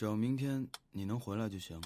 只要明天你能回来就行。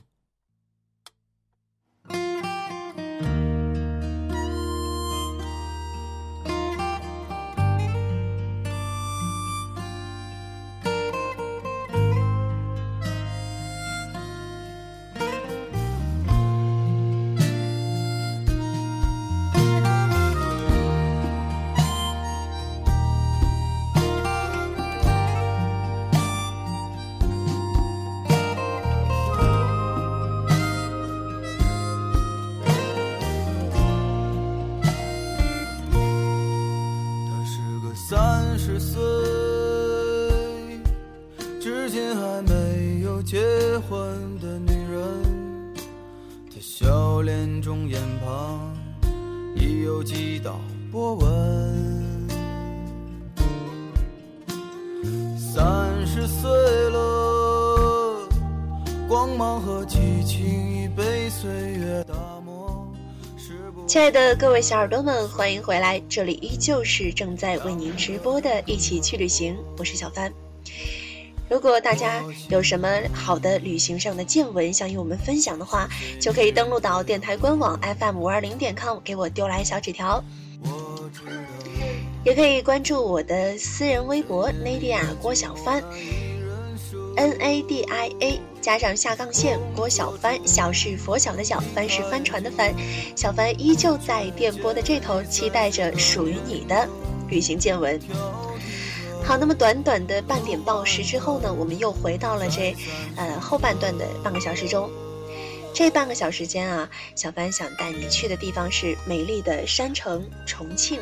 中眼旁已有几道波纹。三十岁了，光芒和激情已被岁月打磨。是不亲爱的各位小耳朵们，欢迎回来！这里依旧是正在为您直播的《一起去旅行》，我是小帆。如果大家有什么好的旅行上的见闻想与我们分享的话，就可以登录到电台官网 FM 五二零点 com 给我丢来小纸条，也可以关注我的私人微博 Nadia 郭小帆，N A D I A 加上下杠线郭小帆，小是佛小的小，帆是帆船的帆，小帆依旧在电波的这头，期待着属于你的旅行见闻。好，那么短短的半点报时之后呢，我们又回到了这呃后半段的半个小时中。这半个小时间啊，小帆想带你去的地方是美丽的山城重庆。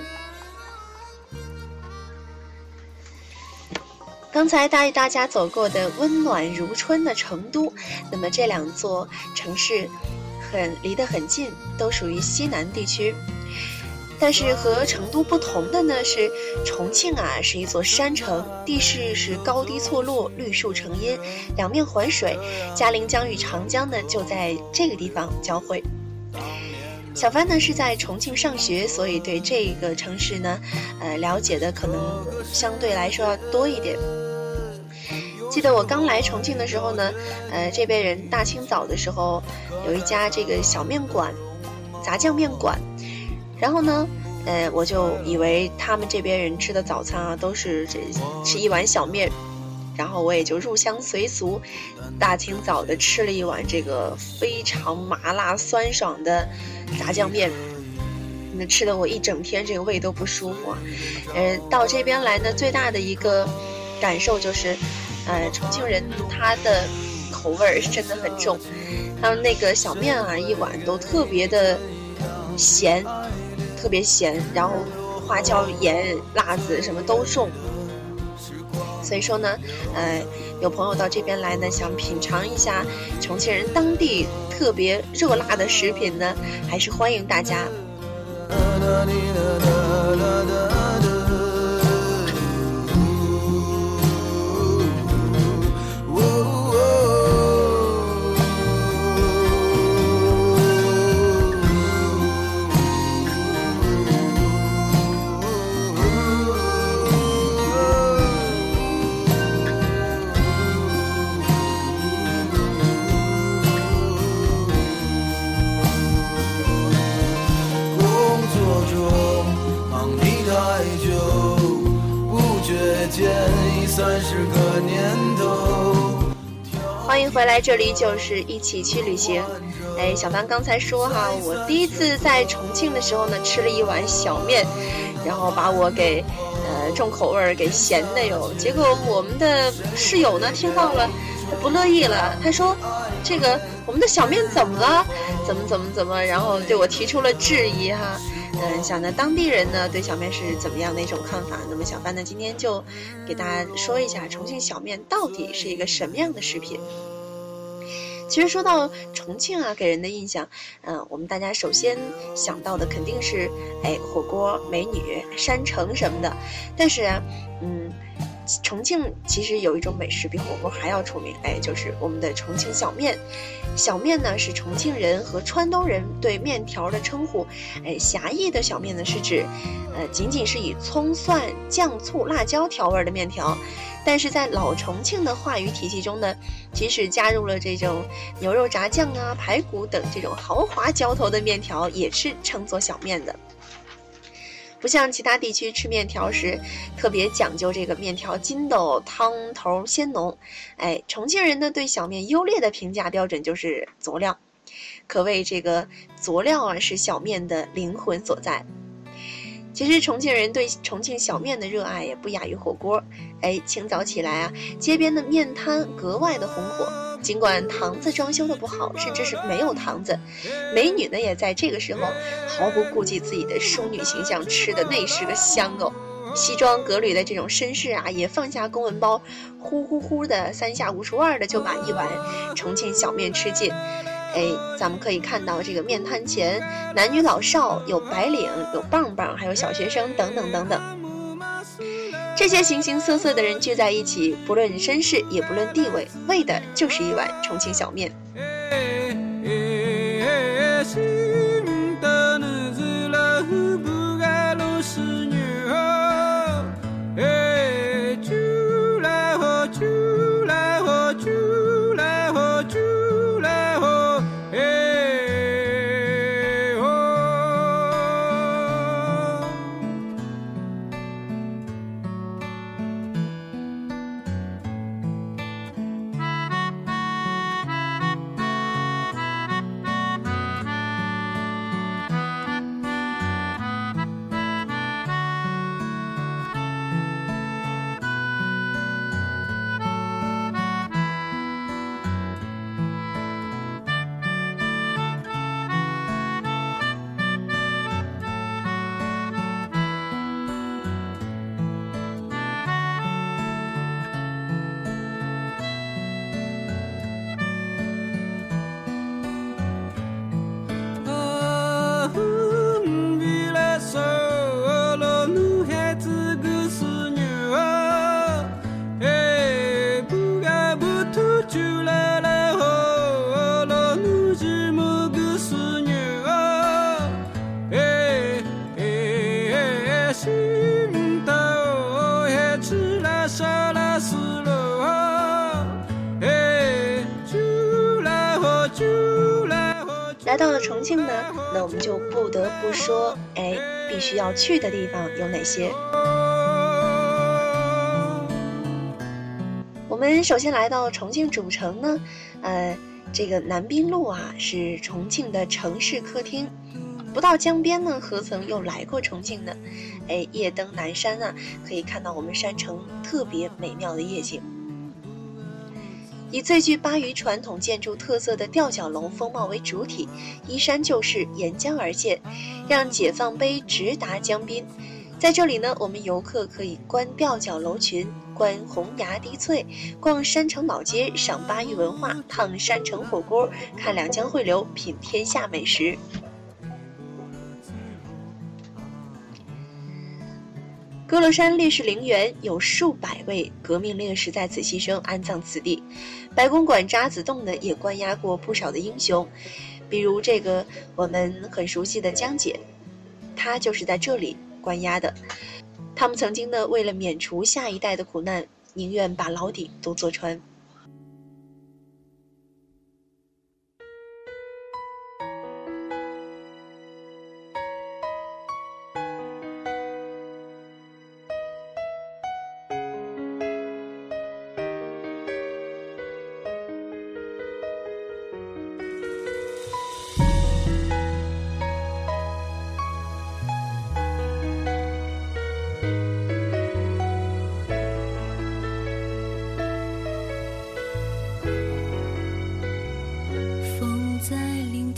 刚才带大家走过的温暖如春的成都，那么这两座城市很离得很近，都属于西南地区。但是和成都不同的呢是，重庆啊是一座山城，地势是高低错落，绿树成荫，两面环水，嘉陵江与长江呢就在这个地方交汇。小帆呢是在重庆上学，所以对这个城市呢，呃，了解的可能相对来说要多一点。记得我刚来重庆的时候呢，呃，这边人大清早的时候有一家这个小面馆，杂酱面馆，然后呢，呃，我就以为他们这边人吃的早餐啊都是这吃一碗小面，然后我也就入乡随俗，大清早的吃了一碗这个非常麻辣酸爽的炸酱面。那吃的我一整天这个胃都不舒服啊，呃，到这边来呢，最大的一个感受就是，呃，重庆人他的口味儿真的很重，他们那个小面啊，一碗都特别的咸，特别咸，然后花椒、盐、辣子什么都重。所以说呢，呃，有朋友到这边来呢，想品尝一下重庆人当地特别热辣的食品呢，还是欢迎大家。已三十个年头。欢迎回来，这里就是一起去旅行。哎，小凡刚才说哈，我第一次在重庆的时候呢，吃了一碗小面，然后把我给呃重口味儿给咸的哟。结果我们的室友呢听到了，他不乐意了，他说：“这个我们的小面怎么了？怎么怎么怎么？”然后对我提出了质疑哈。嗯，想呢，当地人呢对小面是怎么样的一种看法？那么小帆呢今天就给大家说一下重庆小面到底是一个什么样的食品。其实说到重庆啊，给人的印象，嗯、我们大家首先想到的肯定是，哎，火锅、美女、山城什么的。但是，嗯，重庆其实有一种美食比火锅还要出名，哎，就是我们的重庆小面。小面呢是重庆人和川东人对面条的称呼，哎，狭义的小面呢是指，呃，仅仅是以葱蒜酱醋辣椒调味的面条。但是在老重庆的话语体系中呢，即使加入了这种牛肉炸酱啊、排骨等这种豪华浇头的面条，也是称作小面的。不像其他地区吃面条时，特别讲究这个面条筋斗、汤头鲜浓。哎，重庆人呢对小面优劣的评价标准就是佐料，可谓这个佐料啊是小面的灵魂所在。其实重庆人对重庆小面的热爱也不亚于火锅。哎，清早起来啊，街边的面摊格外的红火。尽管堂子装修的不好，甚至是没有堂子，美女呢也在这个时候毫不顾忌自己的淑女形象，吃的那是个香哦。西装革履的这种绅士啊，也放下公文包，呼呼呼的三下五除二的就把一碗重庆小面吃尽。哎，咱们可以看到这个面摊前，男女老少，有白领，有棒棒，还有小学生，等等等等。这些形形色色的人聚在一起，不论身世，也不论地位，为的就是一碗重庆小面。重庆呢，那我们就不得不说，哎，必须要去的地方有哪些？我们首先来到重庆主城呢，呃，这个南滨路啊是重庆的城市客厅。不到江边呢，何曾又来过重庆呢？哎，夜登南山啊，可以看到我们山城特别美妙的夜景。以最具巴渝传统建筑特色的吊脚楼风貌为主体，依山就势，沿江而建，让解放碑直达江滨。在这里呢，我们游客可以观吊脚楼群，观红崖滴翠，逛山城老街，赏巴渝文化，烫山城火锅，看两江汇流，品天下美食。歌乐山烈士陵园有数百位革命烈士在此牺牲，安葬此地。白公馆渣滓洞呢，也关押过不少的英雄，比如这个我们很熟悉的江姐，她就是在这里关押的。他们曾经呢，为了免除下一代的苦难，宁愿把牢底都坐穿。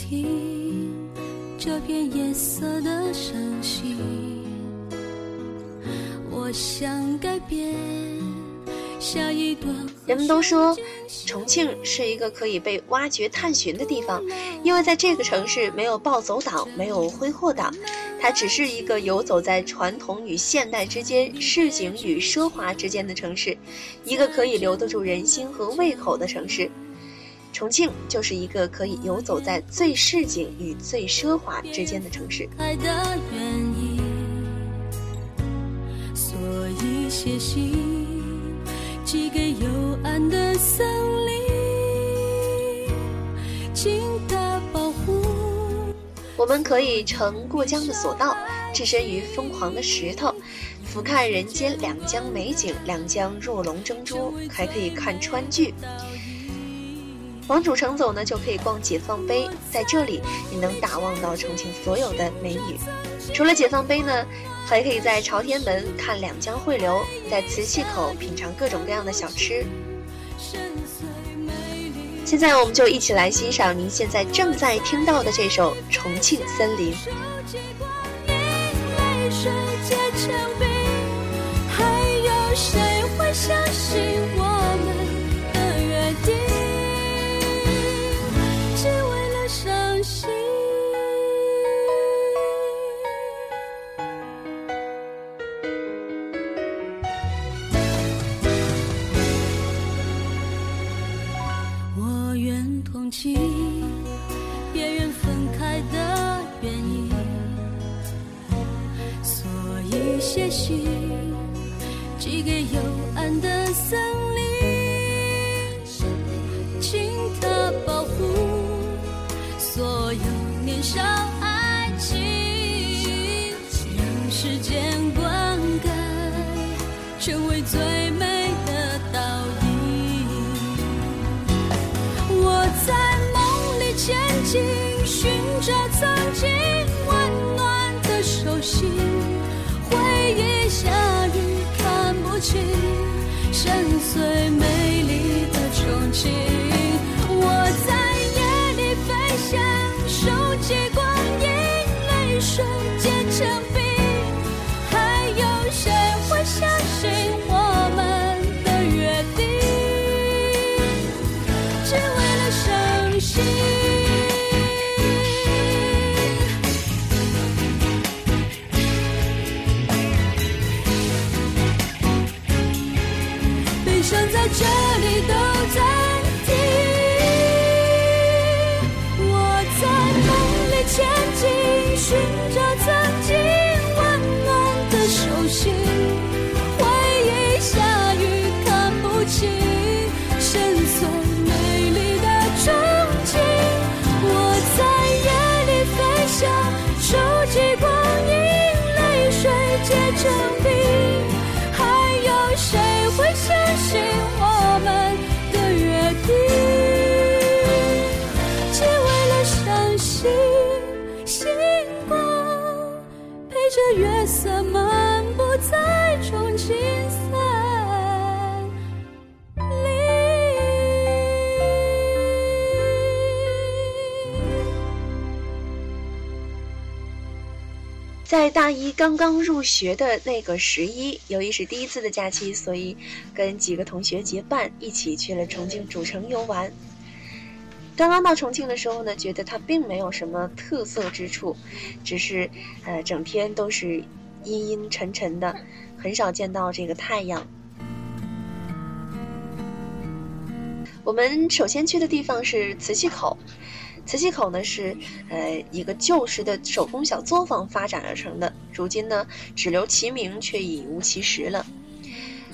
听这片夜色的声息，我想改变。人们都说，重庆是一个可以被挖掘探寻的地方，因为在这个城市没有暴走党，没有挥霍党。它只是一个游走在传统与现代之间、市井与奢华之间的城市，一个可以留得住人心和胃口的城市。重庆就是一个可以游走在最市井与最奢华之间的城市。所以写信寄给幽暗的森林，请他保护。我们可以乘过江的索道，置身于疯狂的石头，俯瞰人间两江美景，两江若龙争珠，还可以看川剧。往主城走呢，就可以逛解放碑，在这里你能打望到重庆所有的美女。除了解放碑呢，还可以在朝天门看两江汇流，在磁器口品尝各种各样的小吃。现在我们就一起来欣赏您现在正在听到的这首《重庆森林》。还有谁会相信我下雨看不清深邃美丽的憧憬。这里都在在大一刚刚入学的那个十一，由于是第一次的假期，所以跟几个同学结伴一起去了重庆主城游玩。刚刚到重庆的时候呢，觉得它并没有什么特色之处，只是呃整天都是阴阴沉沉的，很少见到这个太阳。我们首先去的地方是磁器口。磁器口呢是，呃，一个旧时的手工小作坊发展而成的，如今呢只留其名，却已无其实了。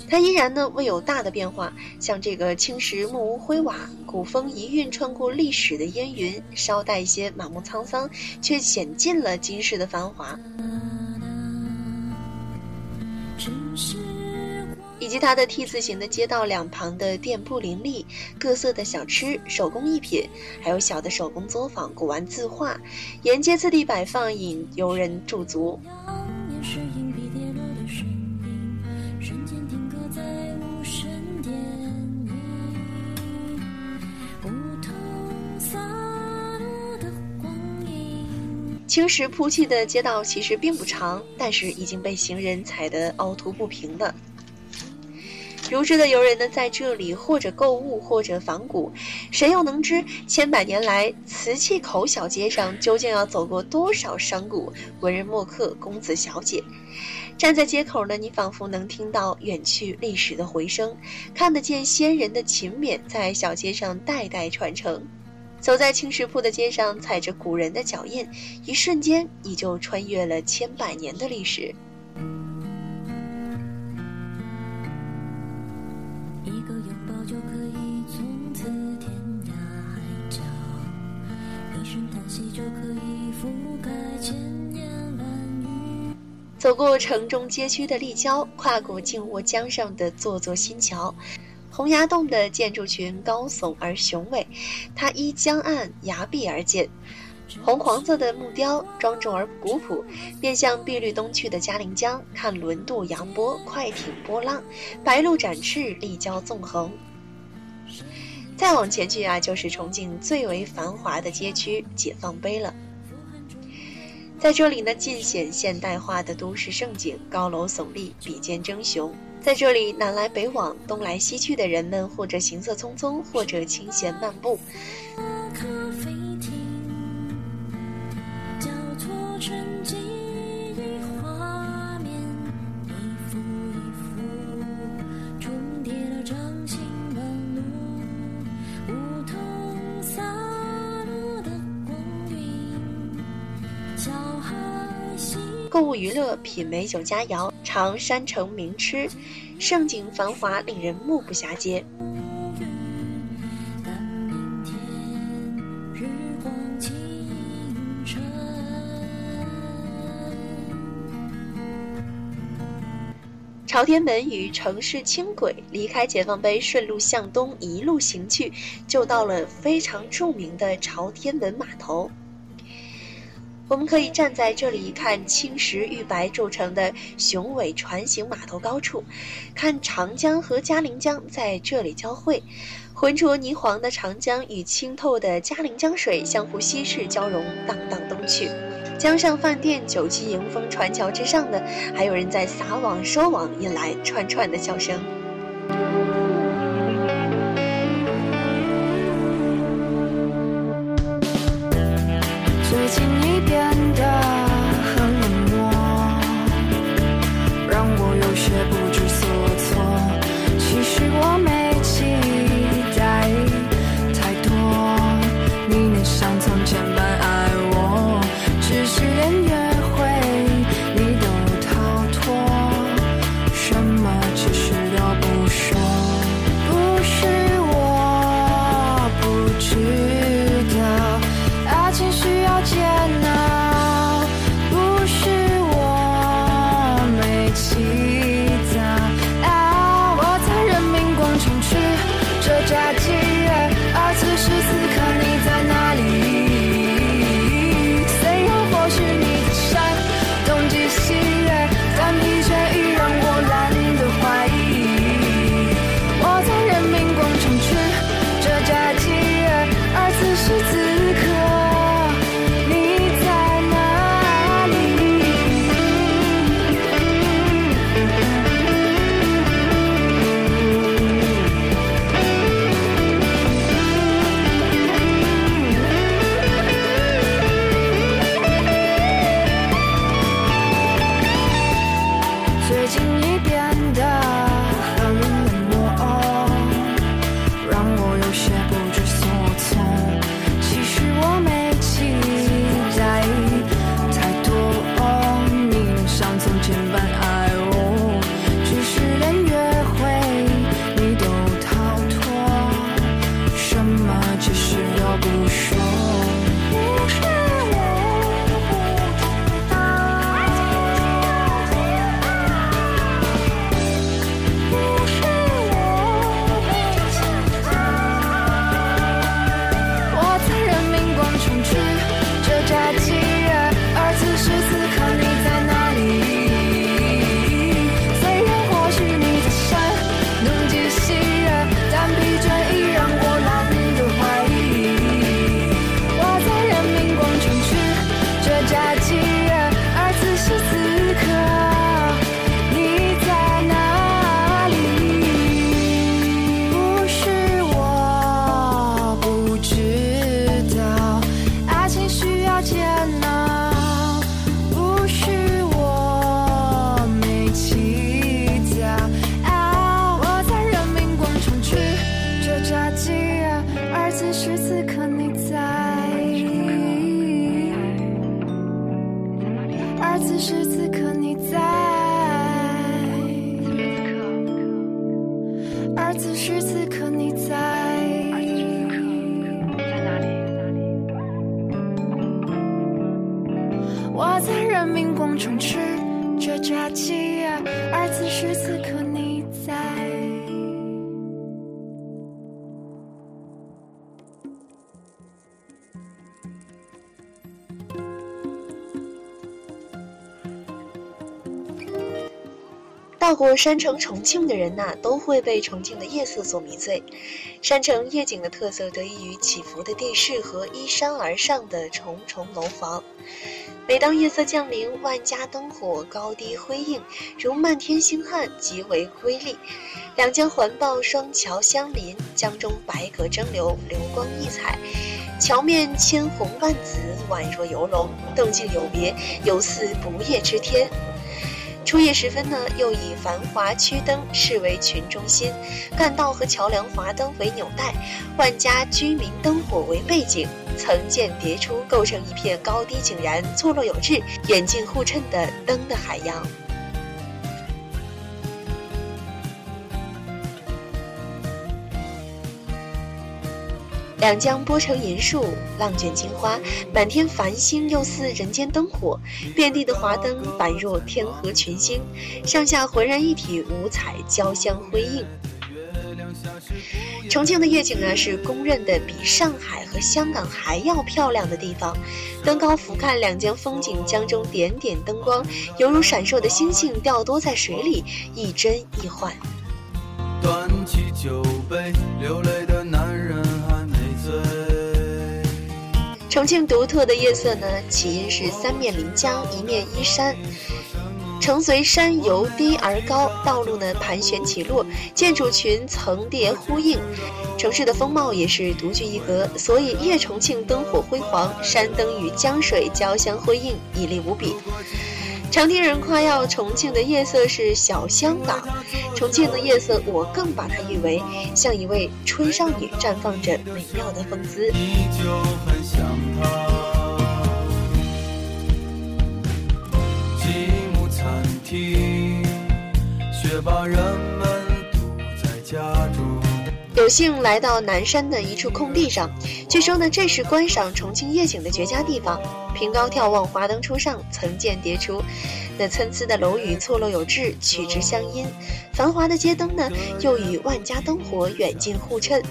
它依然呢未有大的变化，像这个青石木屋灰瓦，古风一韵穿过历史的烟云，稍带一些满目沧桑，却显尽了今世的繁华。以及它的 T 字形的街道两旁的店铺林立，各色的小吃、手工艺品，还有小的手工作坊、古玩字画，沿街次第摆放，引游人驻足。青石铺砌的街道其实并不长，但是已经被行人踩得凹凸不平了。如织的游人呢，在这里或者购物，或者访古，谁又能知千百年来瓷器口小街上究竟要走过多少商贾、文人墨客、公子小姐？站在街口呢，你仿佛能听到远去历史的回声，看得见先人的勤勉在小街上代代传承。走在青石铺的街上，踩着古人的脚印，一瞬间你就穿越了千百年的历史。走过城中街区的立交，跨过静卧江上的座座新桥。洪崖洞的建筑群高耸而雄伟，它依江岸崖壁而建。红黄色的木雕庄重而古朴，面向碧绿东去的嘉陵江，看轮渡扬波，快艇波浪，白鹭展翅，立交纵横。再往前去啊，就是重庆最为繁华的街区解放碑了。在这里呢，尽显现代化的都市盛景，高楼耸立，比肩争雄。在这里，南来北往、东来西去的人们，或者行色匆匆，或者清闲漫步。娱乐，品美酒佳肴，尝山城名吃，盛景繁华，令人目不暇接。朝天门与城市轻轨离开解放碑，顺路向东一路行去，就到了非常著名的朝天门码头。我们可以站在这里看青石玉白铸成的雄伟船形码头高处，看长江和嘉陵江在这里交汇，浑浊泥黄的长江与清透的嘉陵江水相互稀释交融，荡荡东去。江上饭店酒旗迎风，船桥之上呢，还有人在撒网收网，引来串串的笑声。最近你变得到过山城重庆的人呐、都会被重庆的夜色所迷醉。山城夜景的特色得益于起伏的地势和依山而上的重重楼房。每当夜色降临，万家灯火高低辉映，如漫天星汉，极为瑰丽。两江环抱，双桥相邻，江中白舸争流，流光溢彩。桥面千红万紫，宛若游龙，动静有别，犹似不夜之天。初夜时分呢，又以繁华区灯视为群中心，干道和桥梁华灯为纽带，万家居民灯火为背景，层间叠出，构成一片高低井然、错落有致、远近互衬的灯的海洋。两江波成银树，浪卷金花，满天繁星又似人间灯火，遍地的华灯宛若天河群星，上下浑然一体，五彩交相辉映。重庆的夜景呢，是公认的比上海和香港还要漂亮的地方。登高俯瞰两江风景，江中点点灯光，犹如闪烁的星星掉多在水里，一真一幻。端起酒杯，流泪重庆独特的夜色呢，起因是三面临江，一面依山。城随山由低而高，道路呢盘旋起落，建筑群层叠呼应，城市的风貌也是独具一格。所以夜重庆灯火辉煌，山灯与江水交相辉映，绮丽无比。常听人夸耀重庆的夜色是小香港，重庆的夜色我更把它誉为像一位春少女绽放着美妙的风姿。依旧很想把人们堵在家中。有幸来到南山的一处空地上，据说呢，这是观赏重庆夜景的绝佳地方。凭高眺望，华灯初上，层间叠出，那参差的楼宇错落有致，曲直相因。繁华的街灯呢，又与万家灯火远近互衬。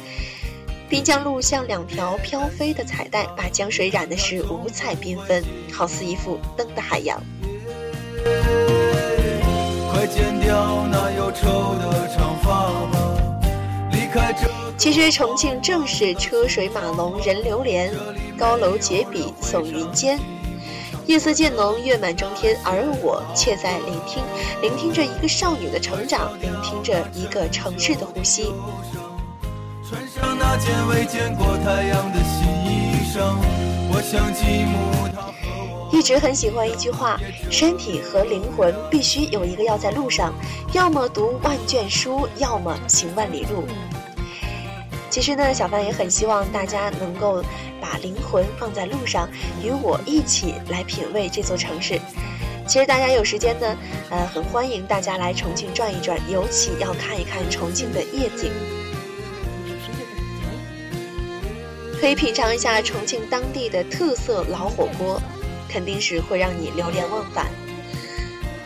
滨江路像两条飘飞的彩带，把江水染的是五彩缤纷，好似一幅灯的海洋。其实重庆正是车水马龙人流连，高楼结笔耸云间，夜色渐浓月满中天，而我却在聆听，聆听着一个少女的成长，聆听着一个城市的呼吸。穿上那件未见过太阳的新衣裳，我想继母她和我。一直很喜欢一句话：身体和灵魂必须有一个要在路上，要么读万卷书，要么行万里路。其实呢，小范也很希望大家能够把灵魂放在路上，与我一起来品味这座城市。其实大家有时间呢，呃，很欢迎大家来重庆转一转，尤其要看一看重庆的夜景。可以品尝一下重庆当地的特色老火锅，肯定是会让你流连忘返。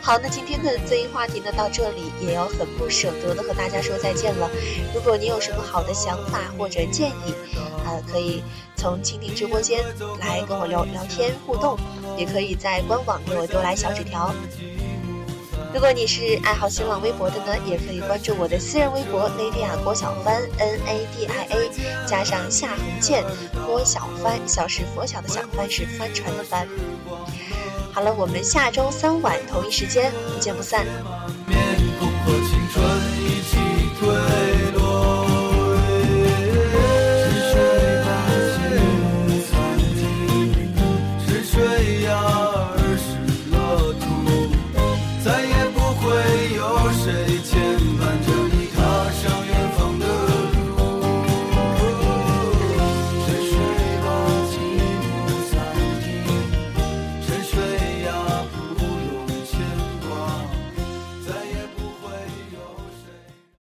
好，那今天的这一话题呢，到这里也要很不舍得的和大家说再见了。如果你有什么好的想法或者建议，呃，可以从蜻蜓直播间来跟我聊聊天互动，也可以在官网给我丢来小纸条。如果你是爱好新浪微博的呢，也可以关注我的私人微博 Nadia 郭小帆 N A D I A 加上下横线郭小帆，小是佛小的小，帆是帆船的帆。好了，我们下周三晚同一时间不见不散。